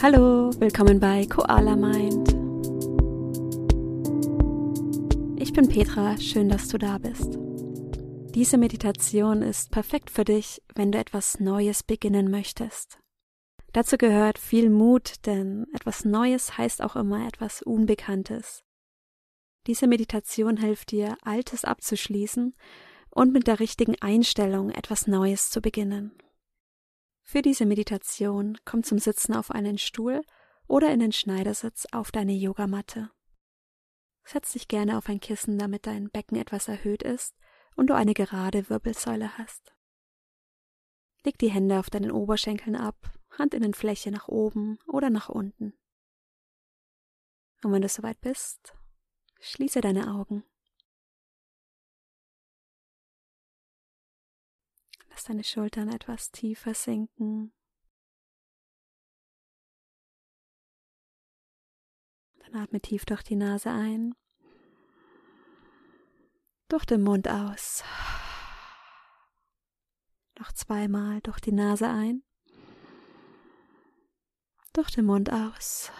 Hallo, willkommen bei Koala Mind. Ich bin Petra, schön, dass du da bist. Diese Meditation ist perfekt für dich, wenn du etwas Neues beginnen möchtest. Dazu gehört viel Mut, denn etwas Neues heißt auch immer etwas Unbekanntes. Diese Meditation hilft dir, Altes abzuschließen und mit der richtigen Einstellung etwas Neues zu beginnen. Für diese Meditation komm zum Sitzen auf einen Stuhl oder in den Schneidersitz auf deine Yogamatte. Setz dich gerne auf ein Kissen, damit dein Becken etwas erhöht ist und du eine gerade Wirbelsäule hast. Leg die Hände auf deinen Oberschenkeln ab, Handinnenfläche nach oben oder nach unten. Und wenn du soweit bist, schließe deine Augen. Deine Schultern etwas tiefer sinken. Dann atme tief durch die Nase ein, durch den Mund aus. Noch zweimal durch die Nase ein, durch den Mund aus.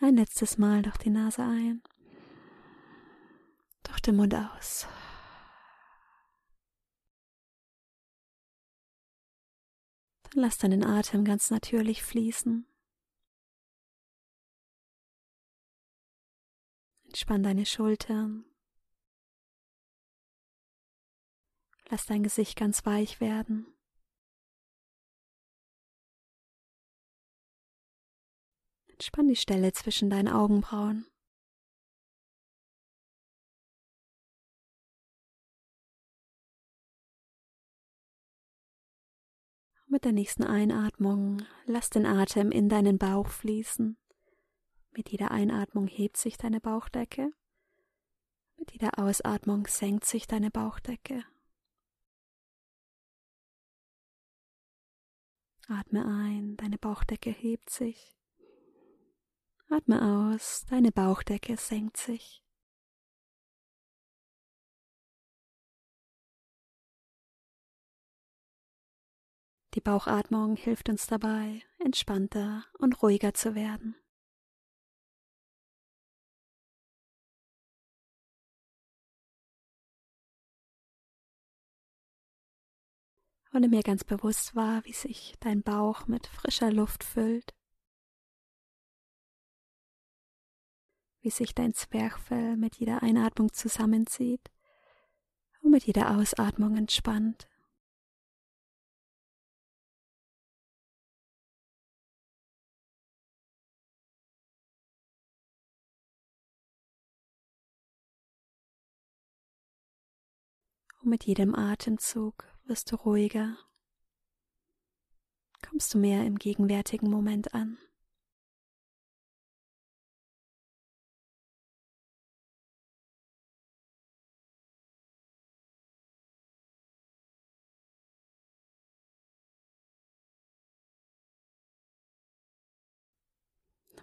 Ein letztes Mal durch die Nase ein, durch den Mund aus. Dann lass deinen Atem ganz natürlich fließen. Entspann deine Schultern. Lass dein Gesicht ganz weich werden. Entspann die Stelle zwischen deinen Augenbrauen. Mit der nächsten Einatmung lass den Atem in deinen Bauch fließen. Mit jeder Einatmung hebt sich deine Bauchdecke. Mit jeder Ausatmung senkt sich deine Bauchdecke. Atme ein, deine Bauchdecke hebt sich. Atme aus, deine Bauchdecke senkt sich. Die Bauchatmung hilft uns dabei, entspannter und ruhiger zu werden. Und mir ganz bewusst war, wie sich dein Bauch mit frischer Luft füllt, wie sich dein Zwerchfell mit jeder Einatmung zusammenzieht und mit jeder Ausatmung entspannt. Und mit jedem Atemzug wirst du ruhiger, kommst du mehr im gegenwärtigen Moment an.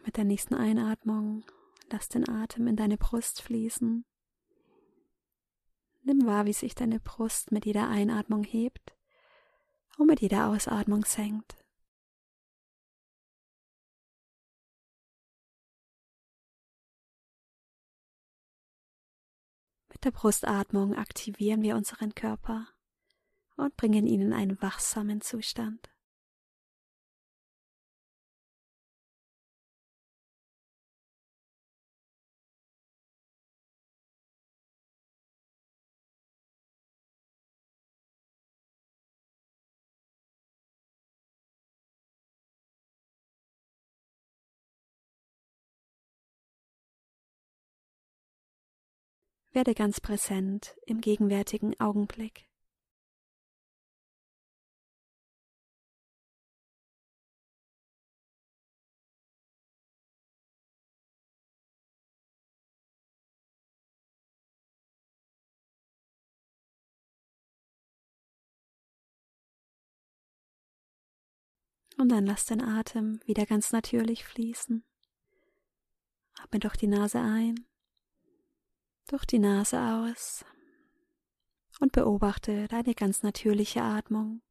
Mit der nächsten Einatmung lass den Atem in deine Brust fließen Nimm wahr, wie sich deine Brust mit jeder Einatmung hebt und mit jeder Ausatmung senkt. Mit der Brustatmung aktivieren wir unseren Körper und bringen ihn in einen wachsamen Zustand. Werde ganz präsent im gegenwärtigen Augenblick. Und dann lass den Atem wieder ganz natürlich fließen. Atme durch die Nase ein durch die Nase aus und beobachte deine ganz natürliche Atmung.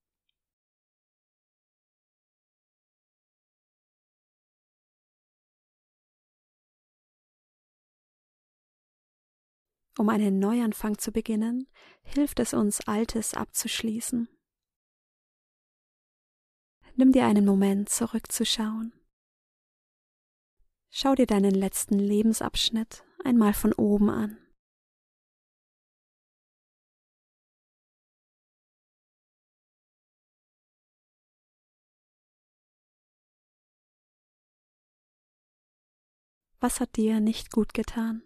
Um einen Neuanfang zu beginnen, hilft es uns, Altes abzuschließen. Nimm dir einen Moment zurückzuschauen. Schau dir deinen letzten Lebensabschnitt einmal von oben an. Was hat dir nicht gut getan?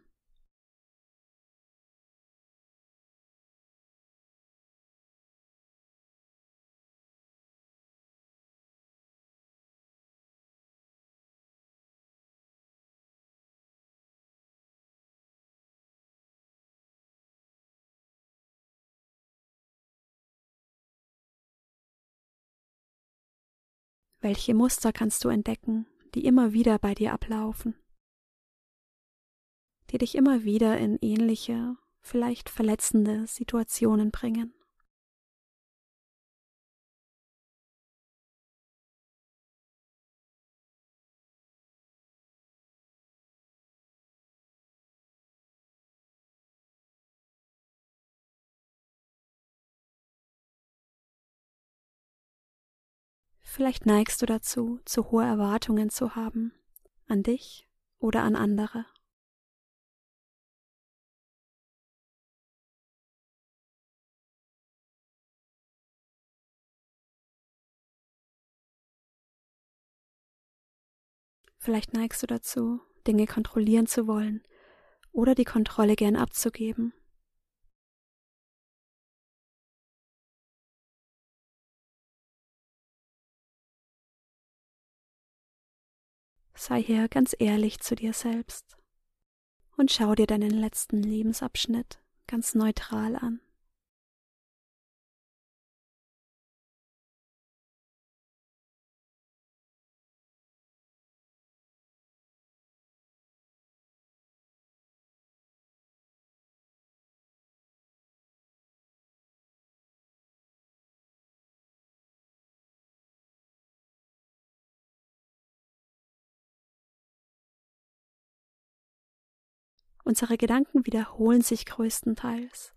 Welche Muster kannst du entdecken, die immer wieder bei dir ablaufen? Die dich immer wieder in ähnliche, vielleicht verletzende Situationen bringen? Vielleicht neigst du dazu, zu hohe Erwartungen zu haben, an dich oder an andere. Vielleicht neigst du dazu, Dinge kontrollieren zu wollen oder die Kontrolle gern abzugeben. Sei hier ganz ehrlich zu dir selbst und schau dir deinen letzten Lebensabschnitt ganz neutral an. Unsere Gedanken wiederholen sich größtenteils.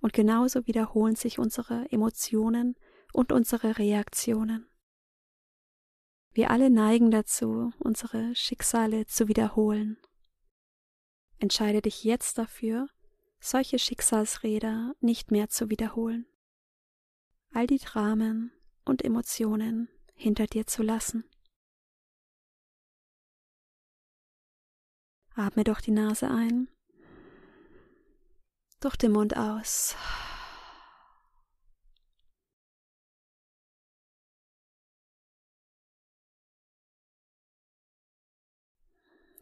Und genauso wiederholen sich unsere Emotionen und unsere Reaktionen. Wir alle neigen dazu, unsere Schicksale zu wiederholen. Entscheide dich jetzt dafür, solche Schicksalsräder nicht mehr zu wiederholen. All die Dramen und Emotionen hinter dir zu lassen. Atme durch die Nase ein, durch den Mund aus.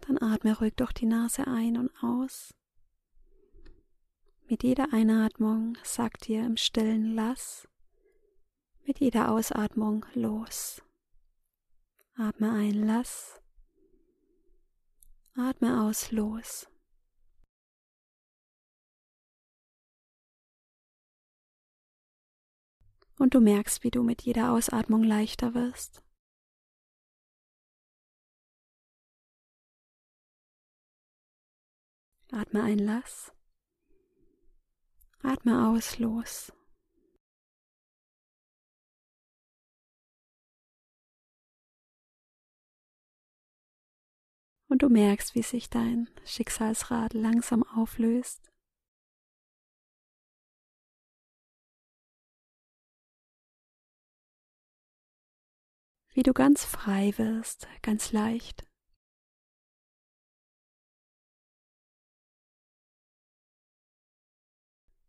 Dann atme ruhig durch die Nase ein und aus. Mit jeder Einatmung sagt dir im stillen Lass, mit jeder Ausatmung los. Atme ein, lass. Atme aus los. Und du merkst, wie du mit jeder Ausatmung leichter wirst. Atme ein, lass. Atme aus, los. Und du merkst, wie sich dein Schicksalsrad langsam auflöst. Wie du ganz frei wirst, ganz leicht.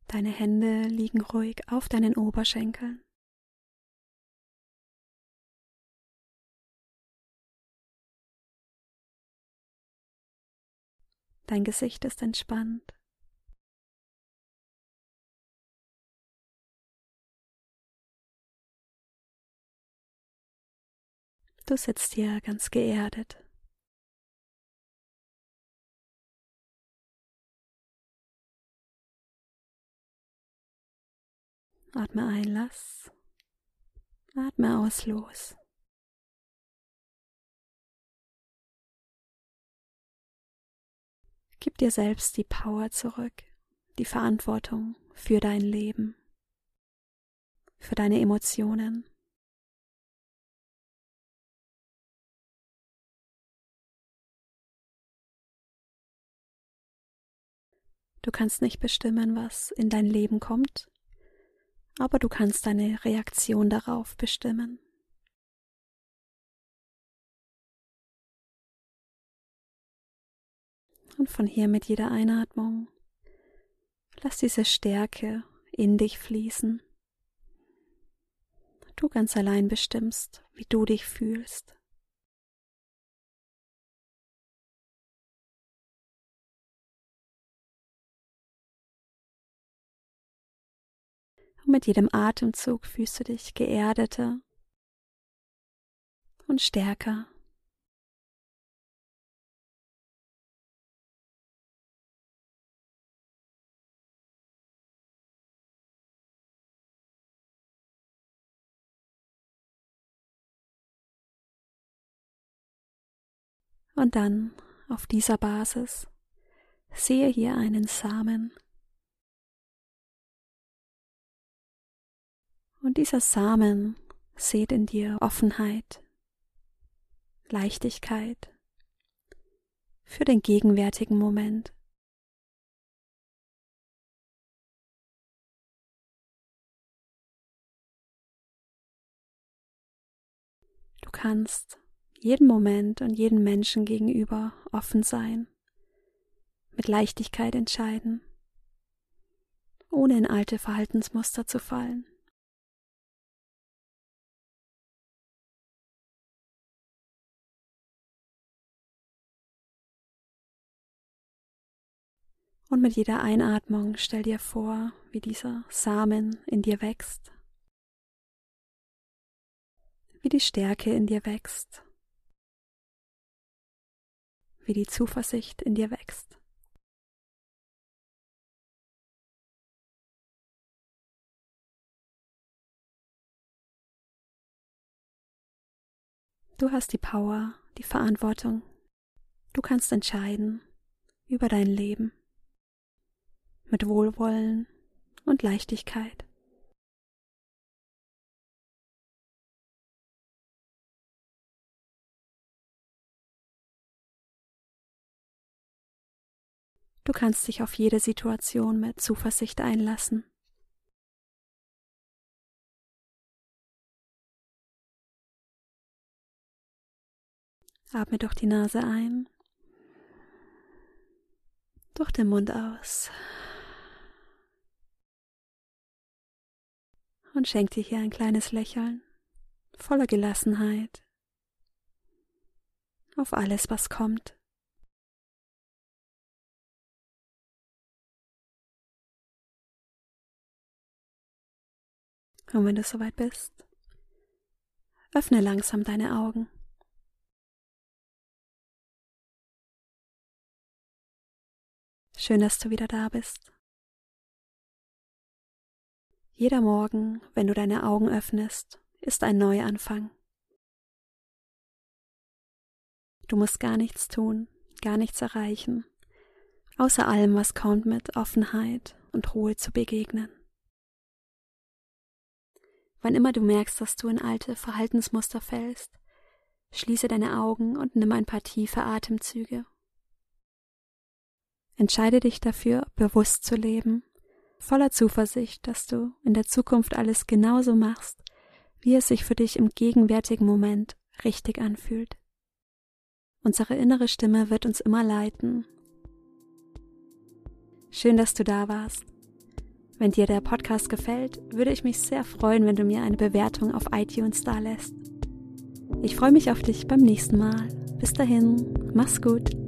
Deine Hände liegen ruhig auf deinen Oberschenkeln. Dein Gesicht ist entspannt. Du sitzt hier ganz geerdet. Atme ein, lass. Atme aus, los. Gib dir selbst die Power zurück, die Verantwortung für dein Leben, für deine Emotionen. Du kannst nicht bestimmen, was in dein Leben kommt, aber du kannst deine Reaktion darauf bestimmen. Und von hier mit jeder Einatmung lass diese Stärke in dich fließen. Du ganz allein bestimmst, wie du dich fühlst. Und mit jedem Atemzug fühlst du dich geerdeter und stärker. Und dann auf dieser Basis sehe hier einen Samen. Und dieser Samen sät in dir Offenheit, Leichtigkeit für den gegenwärtigen Moment. Du kannst jeden Moment und jeden Menschen gegenüber offen sein, mit Leichtigkeit entscheiden, ohne in alte Verhaltensmuster zu fallen. Und mit jeder Einatmung stell dir vor, wie dieser Samen in dir wächst, wie die Stärke in dir wächst wie die Zuversicht in dir wächst. Du hast die Power, die Verantwortung. Du kannst entscheiden über dein Leben mit Wohlwollen und Leichtigkeit. Du kannst dich auf jede Situation mit Zuversicht einlassen. Atme durch die Nase ein, durch den Mund aus und schenk dir hier ein kleines Lächeln voller Gelassenheit auf alles, was kommt. Und wenn du soweit bist, öffne langsam deine Augen. Schön, dass du wieder da bist. Jeder Morgen, wenn du deine Augen öffnest, ist ein Neuanfang. Du musst gar nichts tun, gar nichts erreichen, außer allem, was kommt, mit Offenheit und Ruhe zu begegnen. Wann immer du merkst, dass du in alte Verhaltensmuster fällst, schließe deine Augen und nimm ein paar tiefe Atemzüge. Entscheide dich dafür, bewusst zu leben, voller Zuversicht, dass du in der Zukunft alles genauso machst, wie es sich für dich im gegenwärtigen Moment richtig anfühlt. Unsere innere Stimme wird uns immer leiten. Schön, dass du da warst. Wenn dir der Podcast gefällt, würde ich mich sehr freuen, wenn du mir eine Bewertung auf iTunes da lässt. Ich freue mich auf dich beim nächsten Mal. Bis dahin, mach's gut.